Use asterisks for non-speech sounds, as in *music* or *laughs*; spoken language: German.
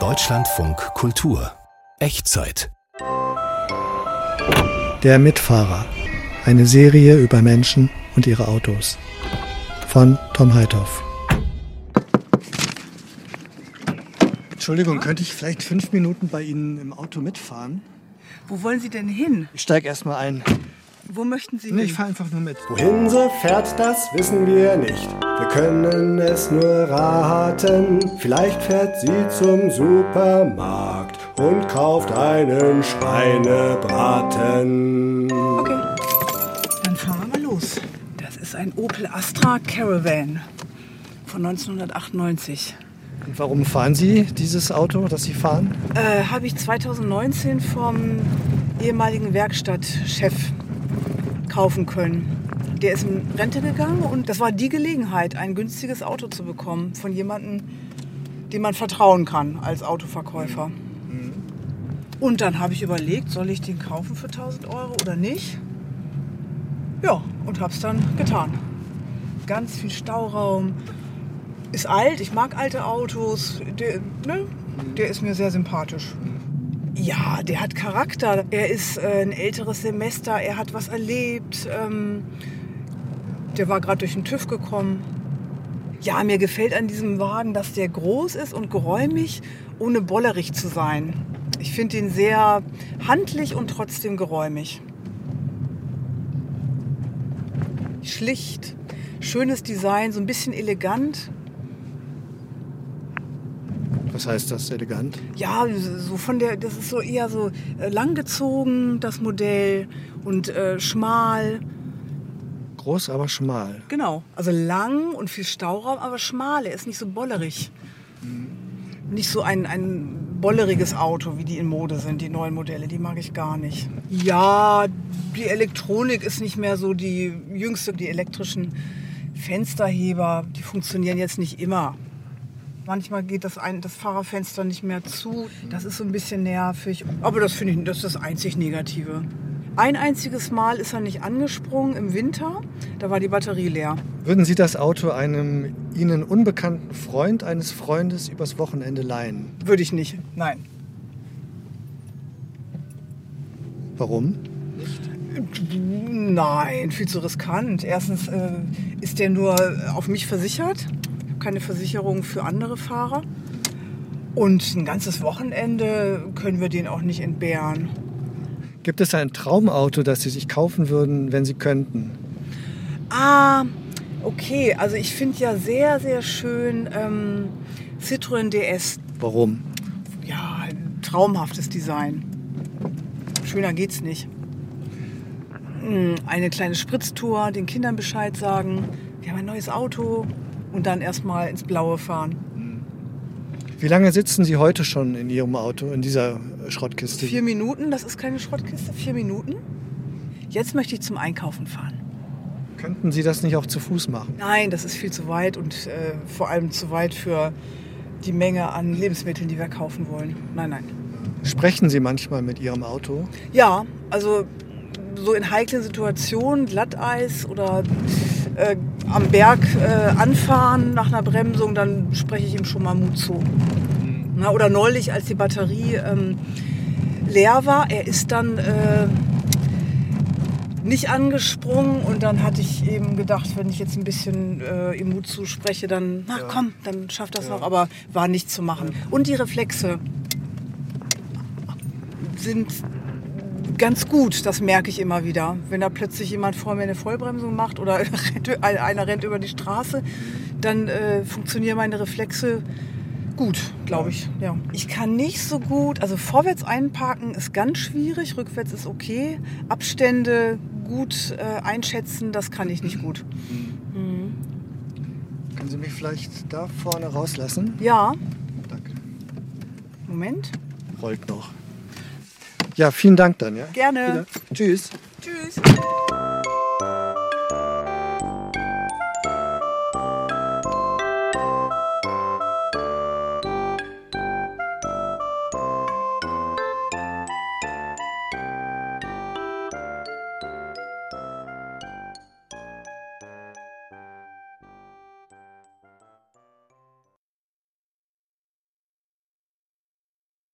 Deutschlandfunk Kultur Echtzeit Der Mitfahrer. Eine Serie über Menschen und ihre Autos. Von Tom Heithoff. Entschuldigung, könnte ich vielleicht fünf Minuten bei Ihnen im Auto mitfahren? Wo wollen Sie denn hin? Ich steige erstmal ein. Wo möchten Sie Nee, hin? ich fahre einfach nur mit. Wohin sie fährt, das wissen wir nicht. Wir können es nur raten. Vielleicht fährt sie zum Supermarkt und kauft einen Schweinebraten. Okay. Dann fahren wir mal los. Das ist ein Opel Astra Caravan von 1998. Und warum fahren Sie dieses Auto, das Sie fahren? Äh, Habe ich 2019 vom ehemaligen Werkstattchef kaufen können. Der ist in Rente gegangen und das war die Gelegenheit, ein günstiges Auto zu bekommen von jemandem, dem man vertrauen kann als Autoverkäufer. Und dann habe ich überlegt, soll ich den kaufen für 1000 Euro oder nicht? Ja, und habe es dann getan. Ganz viel Stauraum. Ist alt, ich mag alte Autos. Der, ne, der ist mir sehr sympathisch. Ja, der hat Charakter. Er ist äh, ein älteres Semester, er hat was erlebt. Ähm, der war gerade durch den TÜV gekommen. Ja, mir gefällt an diesem Wagen, dass der groß ist und geräumig, ohne bollerig zu sein. Ich finde ihn sehr handlich und trotzdem geräumig. Schlicht, schönes Design, so ein bisschen elegant. Was heißt das, elegant? Ja, so von der, das ist so eher so äh, langgezogen, das Modell und äh, schmal. Groß, aber schmal. Genau, also lang und viel Stauraum, aber schmal. Er ist nicht so bollerig. Nicht so ein, ein bolleriges Auto, wie die in Mode sind, die neuen Modelle. Die mag ich gar nicht. Ja, die Elektronik ist nicht mehr so die jüngste. Die elektrischen Fensterheber, die funktionieren jetzt nicht immer. Manchmal geht das, ein, das Fahrerfenster nicht mehr zu. Das ist so ein bisschen nervig. Aber das finde ich, das ist das einzig Negative. Ein einziges Mal ist er nicht angesprungen im Winter. Da war die Batterie leer. Würden Sie das Auto einem Ihnen unbekannten Freund eines Freundes übers Wochenende leihen? Würde ich nicht. Nein. Warum? Nein, viel zu riskant. Erstens äh, ist der nur auf mich versichert. Keine Versicherung für andere Fahrer. Und ein ganzes Wochenende können wir den auch nicht entbehren. Gibt es ein Traumauto, das Sie sich kaufen würden, wenn Sie könnten? Ah, okay. Also ich finde ja sehr, sehr schön ähm, Citroën DS. Warum? Ja, ein traumhaftes Design. Schöner geht's nicht. Hm, Eine kleine Spritztour, den Kindern Bescheid sagen, wir haben ein neues Auto und dann erstmal ins Blaue fahren. Wie lange sitzen Sie heute schon in Ihrem Auto, in dieser Schrottkiste? Vier Minuten, das ist keine Schrottkiste, vier Minuten. Jetzt möchte ich zum Einkaufen fahren. Könnten Sie das nicht auch zu Fuß machen? Nein, das ist viel zu weit und äh, vor allem zu weit für die Menge an Lebensmitteln, die wir kaufen wollen. Nein, nein. Sprechen Sie manchmal mit Ihrem Auto? Ja, also so in heiklen Situationen, Glatteis oder äh, am Berg äh, anfahren nach einer Bremsung, dann spreche ich ihm schon mal Mut zu. Na, oder neulich, als die Batterie ähm, leer war, er ist dann äh, nicht angesprungen und dann hatte ich eben gedacht, wenn ich jetzt ein bisschen äh, ihm Mut zuspreche, dann, na komm, dann schafft das noch, aber war nicht zu machen. Und die Reflexe sind ganz gut, das merke ich immer wieder. Wenn da plötzlich jemand vor mir eine Vollbremsung macht oder *laughs* einer rennt über die Straße, dann äh, funktionieren meine Reflexe gut, glaube ich. Ja. Ich kann nicht so gut, also vorwärts einparken ist ganz schwierig, rückwärts ist okay. Abstände gut äh, einschätzen, das kann ich nicht gut. Können Sie mich vielleicht da vorne rauslassen? Ja, Danke. Moment. Rollt noch. Ja, vielen Dank dann. Ja? Gerne. Wieder. Tschüss. Tschüss.